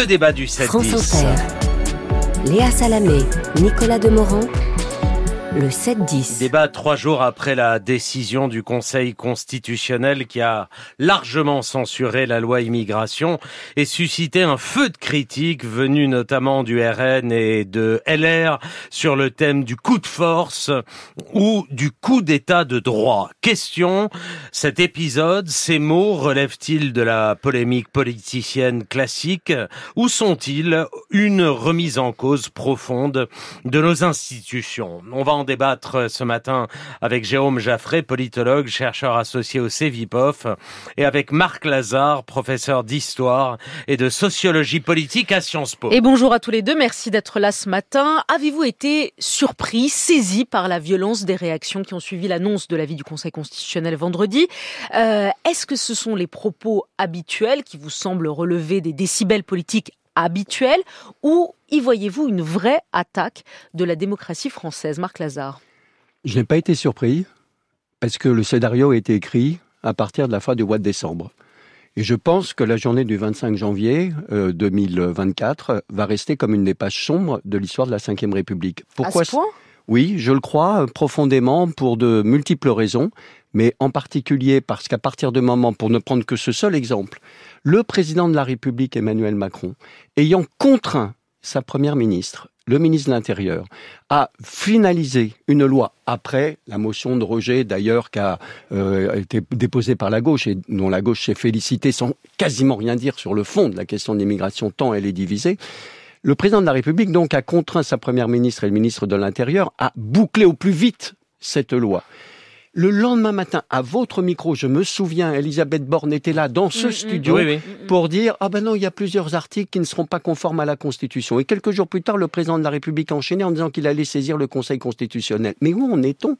le débat du 7 France Inter. Léa Salamé, Nicolas Demorand le 7-10. Débat trois jours après la décision du Conseil constitutionnel qui a largement censuré la loi immigration et suscité un feu de critiques venu notamment du RN et de LR sur le thème du coup de force ou du coup d'état de droit. Question, cet épisode, ces mots relèvent-ils de la polémique politicienne classique ou sont-ils une remise en cause profonde de nos institutions? On va débattre ce matin avec Jérôme Jaffré, politologue, chercheur associé au CEVIPOF, et avec Marc Lazare, professeur d'histoire et de sociologie politique à Sciences Po. Et bonjour à tous les deux, merci d'être là ce matin. Avez-vous été surpris, saisi par la violence des réactions qui ont suivi l'annonce de l'avis du Conseil constitutionnel vendredi? Euh, Est-ce que ce sont les propos habituels qui vous semblent relever des décibels politiques habituels ou y voyez-vous une vraie attaque de la démocratie française Marc Lazare? Je n'ai pas été surpris parce que le scénario a été écrit à partir de la fin du mois de décembre. Et je pense que la journée du 25 janvier 2024 euh, va rester comme une des pages sombres de l'histoire de la Ve République. Pourquoi à ce point? Oui, je le crois profondément pour de multiples raisons, mais en particulier parce qu'à partir du moment, pour ne prendre que ce seul exemple, le président de la République Emmanuel Macron, ayant contraint sa première ministre, le ministre de l'Intérieur, a finalisé une loi après la motion de rejet d'ailleurs qui a euh, été déposée par la gauche et dont la gauche s'est félicitée sans quasiment rien dire sur le fond de la question de l'immigration tant elle est divisée. Le président de la République donc a contraint sa première ministre et le ministre de l'Intérieur à boucler au plus vite cette loi. Le lendemain matin, à votre micro, je me souviens, Elisabeth Borne était là dans ce mm, mm. studio pour dire ah ben non, il y a plusieurs articles qui ne seront pas conformes à la Constitution. Et quelques jours plus tard, le président de la République a enchaîné en disant qu'il allait saisir le Conseil constitutionnel. Mais où en est-on?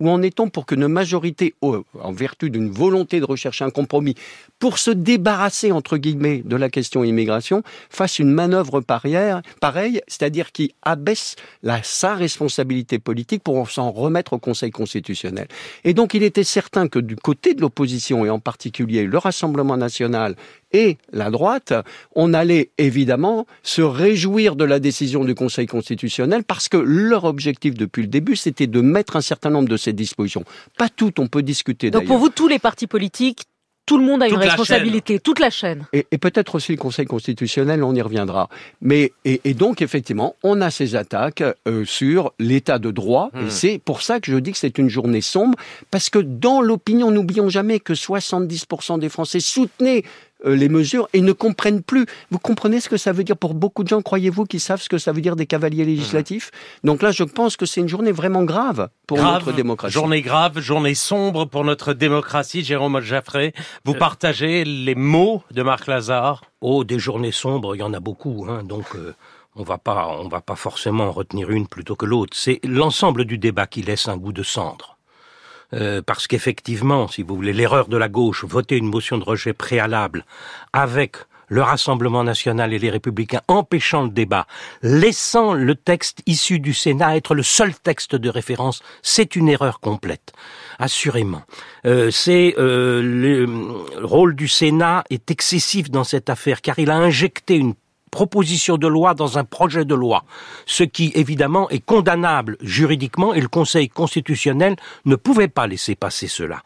Où en est-on pour qu'une majorité, en vertu d'une volonté de rechercher un compromis, pour se débarrasser, entre guillemets, de la question immigration, fasse une manœuvre pareille, c'est-à-dire qui abaisse la, sa responsabilité politique pour s'en remettre au Conseil constitutionnel. Et donc il était certain que du côté de l'opposition, et en particulier le Rassemblement national et la droite, on allait évidemment se réjouir de la décision du Conseil constitutionnel parce que leur objectif depuis le début, c'était de mettre un certain nombre de ces dispositions. Pas toutes, on peut discuter. Donc pour vous, tous les partis politiques, tout le monde a une responsabilité, toute la chaîne. Et, peut-être aussi le Conseil constitutionnel, on y reviendra. Mais et, donc effectivement, on a ces attaques euh, sur l'état de droit. Et hmm. c'est pour ça que je dis que c'est une journée sombre, parce que dans l'opinion, n'oublions jamais que 70% des Français soutenaient les mesures et ne comprennent plus. Vous comprenez ce que ça veut dire pour beaucoup de gens Croyez-vous qu'ils savent ce que ça veut dire des cavaliers législatifs? Donc là, je pense que c'est une journée vraiment grave pour notre démocratie. Journée grave, journée sombre pour notre démocratie. Jérôme Jaffré, vous euh. partagez les mots de Marc Lazare? Oh, des journées sombres, il y en a beaucoup. Hein, donc... Euh, on va pas, on va pas forcément retenir une plutôt que l'autre. C'est l'ensemble du débat qui laisse un goût de cendre. Euh, parce qu'effectivement, si vous voulez, l'erreur de la gauche, voter une motion de rejet préalable avec le Rassemblement national et les républicains empêchant le débat, laissant le texte issu du Sénat être le seul texte de référence, c'est une erreur complète, assurément. Euh, c'est euh, le rôle du Sénat est excessif dans cette affaire car il a injecté une proposition de loi dans un projet de loi, ce qui évidemment est condamnable juridiquement et le Conseil constitutionnel ne pouvait pas laisser passer cela.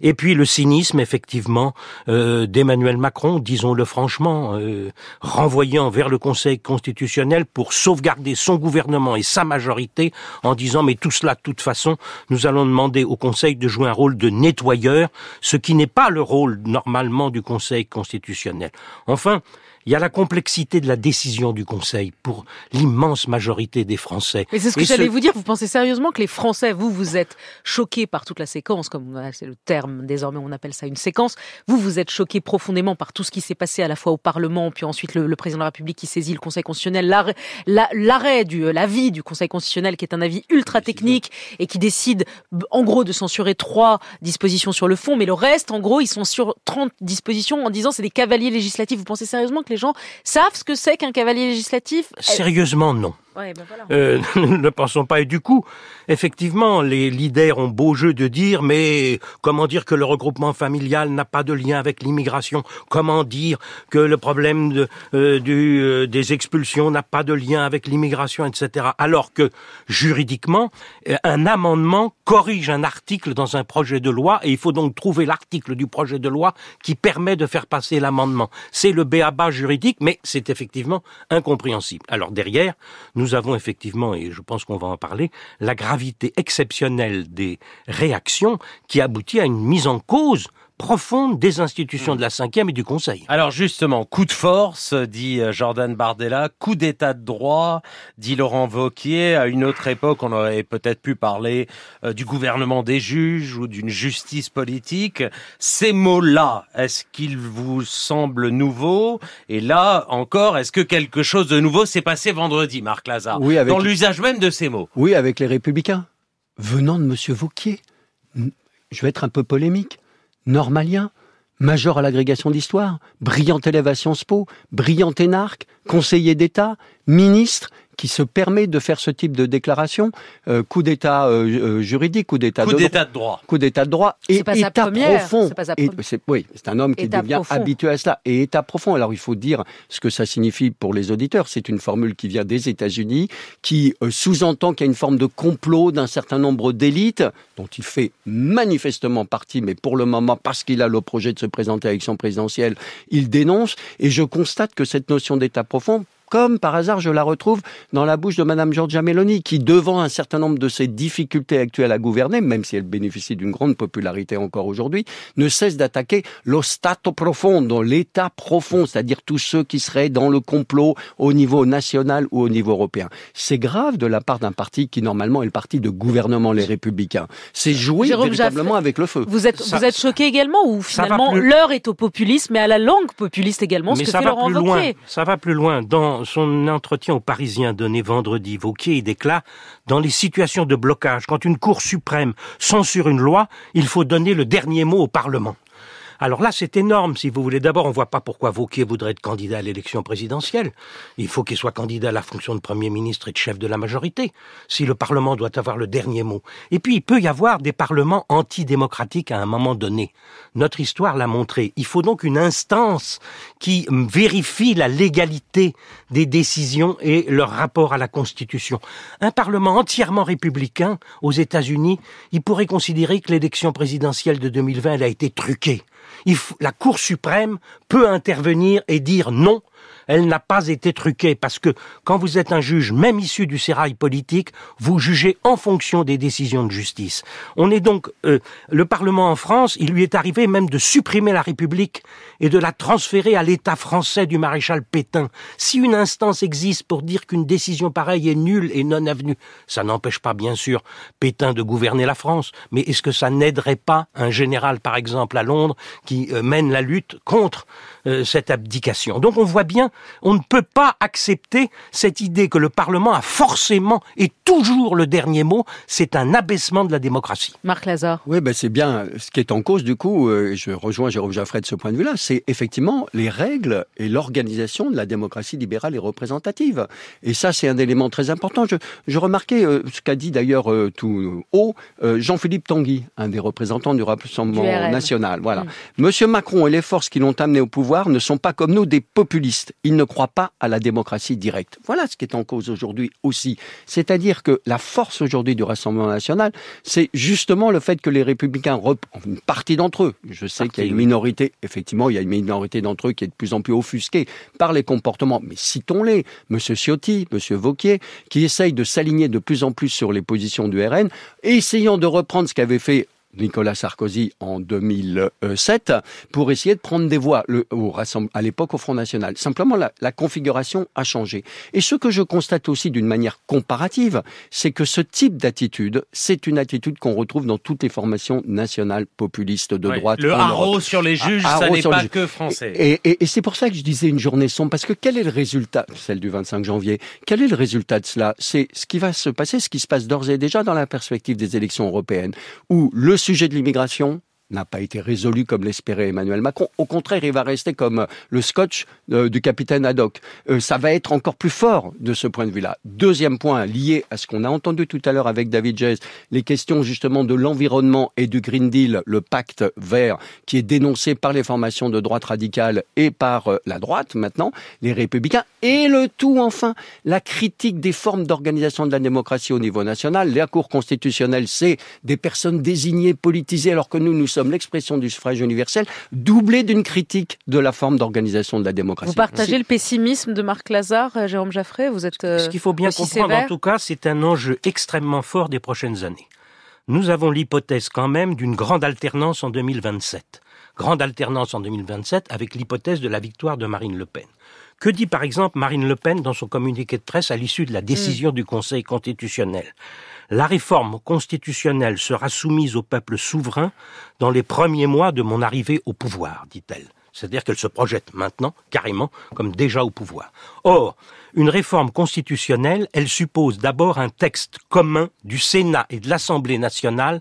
Et puis le cynisme effectivement euh, d'Emmanuel Macron, disons-le franchement, euh, renvoyant vers le Conseil constitutionnel pour sauvegarder son gouvernement et sa majorité en disant mais tout cela de toute façon nous allons demander au Conseil de jouer un rôle de nettoyeur, ce qui n'est pas le rôle normalement du Conseil constitutionnel. Enfin, il y a la complexité de la décision du Conseil pour l'immense majorité des Français. Mais c'est ce que j'allais vous dire. Vous pensez sérieusement que les Français, vous, vous êtes choqués par toute la séquence, comme c'est le terme désormais, on appelle ça une séquence. Vous, vous êtes choqués profondément par tout ce qui s'est passé à la fois au Parlement, puis ensuite le, président de la République qui saisit le Conseil constitutionnel, l'arrêt du, euh, l'avis du Conseil constitutionnel qui est un avis ultra technique et qui décide, en gros, de censurer trois dispositions sur le fond, mais le reste, en gros, ils sont sur 30 dispositions en disant c'est des cavaliers législatifs. Vous pensez sérieusement que les gens savent ce que c'est qu'un cavalier législatif Sérieusement, non. Ouais, ben voilà. Euh, ne pensons pas. Et du coup, effectivement, les leaders ont beau jeu de dire, mais comment dire que le regroupement familial n'a pas de lien avec l'immigration? Comment dire que le problème de, euh, du, euh, des expulsions n'a pas de lien avec l'immigration, etc. Alors que juridiquement, euh, un amendement corrige un article dans un projet de loi, et il faut donc trouver l'article du projet de loi qui permet de faire passer l'amendement. C'est le béaba juridique, mais c'est effectivement incompréhensible. Alors derrière, nous avons effectivement, et je pense qu'on va en parler, la gravité exceptionnelle des réactions qui aboutit à une mise en cause profonde des institutions de la cinquième et du Conseil. Alors justement, coup de force, dit euh, Jordan Bardella, coup d'état de droit, dit Laurent Vauquier. À une autre époque, on aurait peut-être pu parler euh, du gouvernement des juges ou d'une justice politique. Ces mots-là, est-ce qu'ils vous semblent nouveaux? Et là encore, est-ce que quelque chose de nouveau s'est passé vendredi, Marc Lazare? Oui, avec- Dans l'usage même de ces mots. Oui, avec les Républicains. Venant de Monsieur Vauquier. Je vais être un peu polémique. Normalien, major à l'agrégation d'histoire, brillant élève à Sciences Po, brillant énarque, conseiller d'État, ministre, qui se permet de faire ce type de déclaration, euh, coup d'État euh, euh, juridique, coup d'État Coup de droit d'état de droit. coup d'état de droit et C'est pas sa état première, profond. pas Et oui, c'est un homme qui État devient profond. habitué à cela. Et état profond. Alors il faut dire ce que ça signifie pour les auditeurs. C'est une formule qui vient des États-Unis, qui euh, sous-entend qu'il y a une forme de complot d'un certain nombre d'élites dont il fait manifestement partie, mais pour le moment, parce qu'il a le projet de se présenter à l'élection présidentielle, il dénonce. Et je constate que cette notion d'état profond comme par hasard, je la retrouve dans la bouche de Madame Giorgia Meloni, qui, devant un certain nombre de ses difficultés actuelles à gouverner, même si elle bénéficie d'une grande popularité encore aujourd'hui, ne cesse d'attaquer lo stato profondo, l'état profond, c'est-à-dire tous ceux qui seraient dans le complot au niveau national ou au niveau européen. C'est grave de la part d'un parti qui, normalement, est le parti de gouvernement, les Républicains. C'est jouer Jérôme véritablement avec le feu. Vous êtes, Ça- vous êtes choqué également ou finalement l'heure est au populisme et à la langue populiste également, ce que ça fait va Laurent plus loin. Ça va plus loin. Dans son entretien aux Parisiens donné vendredi, Vauquier déclare dans les situations de blocage, quand une Cour suprême censure une loi, il faut donner le dernier mot au Parlement. Alors là, c'est énorme, si vous voulez. D'abord, on voit pas pourquoi Vauquier voudrait être candidat à l'élection présidentielle. Il faut qu'il soit candidat à la fonction de Premier ministre et de chef de la majorité, si le Parlement doit avoir le dernier mot. Et puis, il peut y avoir des parlements antidémocratiques à un moment donné. Notre histoire l'a montré. Il faut donc une instance qui vérifie la légalité des décisions et leur rapport à la Constitution. Un Parlement entièrement républicain aux États-Unis, il pourrait considérer que l'élection présidentielle de 2020 elle a été truquée. La Cour suprême peut intervenir et dire non, elle n'a pas été truquée parce que quand vous êtes un juge, même issu du sérail politique, vous jugez en fonction des décisions de justice. On est donc euh, le Parlement en France, il lui est arrivé même de supprimer la République et de la transférer à l'État français du maréchal Pétain. Si une instance existe pour dire qu'une décision pareille est nulle et non avenue, ça n'empêche pas bien sûr Pétain de gouverner la France, mais est-ce que ça n'aiderait pas un général par exemple à Londres qui euh, mène la lutte contre euh, cette abdication? Donc on voit bien, on ne peut pas accepter cette idée que le Parlement a forcément et toujours le dernier mot, c'est un abaissement de la démocratie. Marc Lazare. Oui, ben c'est bien ce qui est en cause, du coup, euh, je rejoins Jérôme Jaffray de ce point de vue-là, c'est effectivement les règles et l'organisation de la démocratie libérale et représentative. Et ça, c'est un élément très important. Je, je remarquais euh, ce qu'a dit d'ailleurs euh, tout haut euh, Jean-Philippe Tanguy, un des représentants du Rassemblement Du national. Voilà. Mm. Monsieur Macron et les forces qui l'ont amené au pouvoir ne sont pas comme nous des populistes. Ils ne croient pas à la démocratie directe. Voilà ce qui est en cause aujourd'hui aussi. C'est-à-dire que la force aujourd'hui du Rassemblement national, c'est justement le fait que les républicains, une partie d'entre eux, je sais qu'il y a une minorité, effectivement, il y a une minorité d'entre eux qui est de plus en plus offusquée par les comportements, mais citons-les, Monsieur Ciotti, Monsieur Vauquier, qui essayent de s'aligner de plus en plus sur les positions du RN, essayant de reprendre ce qu'avait fait Nicolas Sarkozy en 2007 pour essayer de prendre des voix le, au à l'époque au Front National. Simplement, la, la configuration a changé. Et ce que je constate aussi d'une manière comparative, c'est que ce type d'attitude, c'est une attitude qu'on retrouve dans toutes les formations nationales populistes de droite Le en haro Europe. sur les juges, Ah, ça n'est pas que français. Et, et- et c'est pour ça que je disais une journée sombre, parce que quel est le résultat, celle du 25 janvier, quel est le résultat de cela? C'est ce qui va se passer, ce qui se passe d'ores et déjà dans la perspective des élections européennes, où le sujet de l'immigration n'a pas été résolu comme l'espérait Emmanuel Macron. Au contraire, il va rester comme le scotch euh, du capitaine Haddock. Euh, ça va être encore plus fort de ce point de vue-là. Deuxième point lié à ce qu'on a entendu tout à l'heure avec David Jez, les questions justement de l'environnement et du Green Deal, le pacte vert, qui est dénoncé par les formations de droite radicale et par euh, la droite maintenant, les républicains, et le tout enfin, la critique des formes d'organisation de la démocratie au niveau national. La Cour constitutionnelle, c'est des personnes désignées, politisées, alors que nous, nous l'expression du suffrage universel, doublée d'une critique de la forme d'organisation de la démocratie. Vous partagez le pessimisme de Marc Lazare, euh, Jérôme Jaffray Vous êtes Ce qu'il faut bien comprendre, en tout cas, c'est un enjeu extrêmement fort des prochaines années. Nous avons l'hypothèse quand même d'une grande alternance en 2027. Grande alternance en 2027 avec l'hypothèse de la victoire de Marine Le Pen. Que dit par exemple Marine Le Pen dans son communiqué de presse à l'issue de la décision du Conseil constitutionnel? La réforme constitutionnelle sera soumise au peuple souverain dans les premiers mois de mon arrivée au pouvoir, dit-elle. C'est-à-dire qu'elle se projette maintenant, carrément, comme déjà au pouvoir. Or, une réforme constitutionnelle, elle suppose d'abord un texte commun du Sénat et de l'Assemblée nationale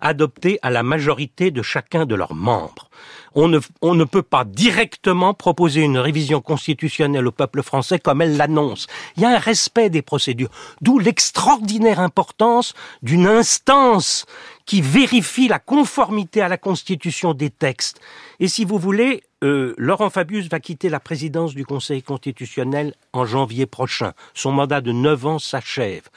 adopté à la majorité de chacun de leurs membres. On ne, peut pas directement proposer une révision constitutionnelle au peuple français comme elle l'annonce. Il y a un respect des procédures, d'où l'extraordinaire importance d'une instance qui vérifie la conformité à la Constitution des textes. Et si vous voulez, euh, Laurent Fabius va quitter la présidence du Conseil constitutionnel en janvier prochain. Son mandat de neuf ans s'achève.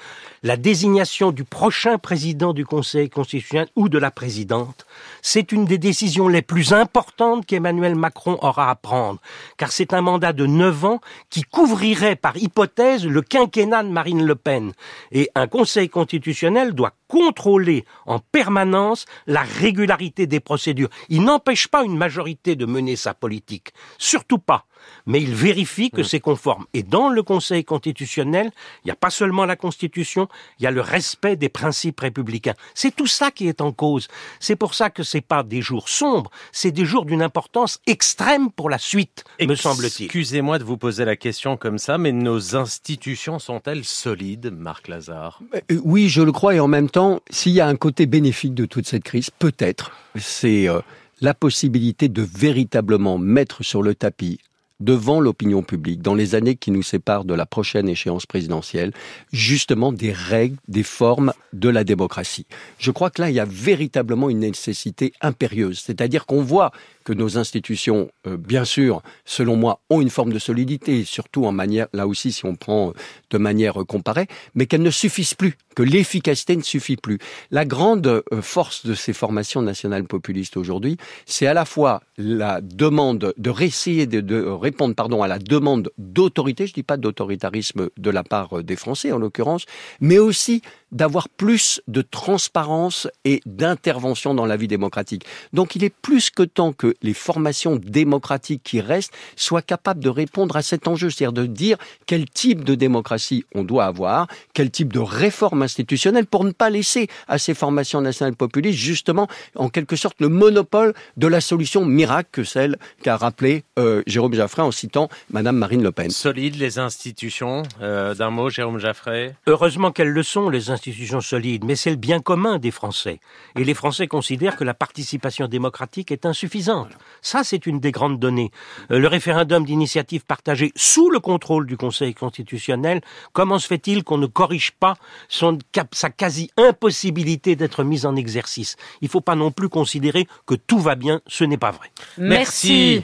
La désignation du prochain président du Conseil constitutionnel ou de la présidente, c'est une des décisions les plus importantes qu'Emmanuel Macron aura à prendre, car c'est un mandat de neuf ans qui couvrirait par hypothèse le quinquennat de Marine Le Pen. Et un Conseil constitutionnel doit contrôler en permanence la régularité des procédures. Il n'empêche pas une majorité de mener sa politique. Surtout pas mais il vérifie que mm. c'est conforme. Et dans le Conseil constitutionnel, il n'y a pas seulement la Constitution, il y a le respect des principes républicains. C'est tout ça qui est en cause. C'est pour ça que c'est pas des jours sombres, c'est des jours d'une importance extrême pour la suite, me semble-t-il. Excusez-moi de vous poser la question comme ça, mais nos institutions sont-elles solides, Marc Lazare? Euh, Oui, je le crois, et en même temps, s'il y a un côté bénéfique de toute cette crise, peut-être, c'est euh, la possibilité de véritablement mettre sur le tapis devant l'opinion publique dans les années qui nous séparent de la prochaine échéance présidentielle, justement des règles, des formes de la démocratie. Je crois que là, il y a véritablement une nécessité impérieuse. C'est-à-dire qu'on voit que nos institutions, euh, bien sûr, selon moi, ont une forme de solidité, surtout en manière, là aussi, si on prend euh, de manière comparée, mais qu'elles ne suffisent plus, que l'efficacité ne suffit plus. La grande euh, force de ces formations nationales populistes aujourd'hui, c'est à la fois la demande de réessayer de, de répondre, pardon, à la demande d'autorité, je dis pas d'autoritarisme de la part des Français en l'occurrence, mais aussi d'avoir plus de transparence et d'intervention dans la vie démocratique. Donc il est plus que temps que les formations démocratiques qui restent soient capables de répondre à cet enjeu, c'est-à-dire de dire quel type de démocratie on doit avoir, quel type de réforme institutionnelle pour ne pas laisser à ces formations nationales populistes justement en quelque sorte le monopole de la solution miracle que celle qu'a rappelé euh, Jérôme Jaffray en citant Madame Marine Le Pen. Solide les institutions, euh, d'un mot Jérôme Jaffray? Heureusement qu'elles le sont les institutions institutions solides, mais c'est le bien commun des Français. Et les Français considèrent que la participation démocratique est insuffisante. Ça, c'est une des grandes données. Euh, le référendum d'initiative partagée sous le contrôle du Conseil constitutionnel, comment se fait-il qu'on ne corrige pas son, sa quasi-impossibilité d'être mise en exercice? Il ne faut pas non plus considérer que tout va bien, ce n'est pas vrai. Merci.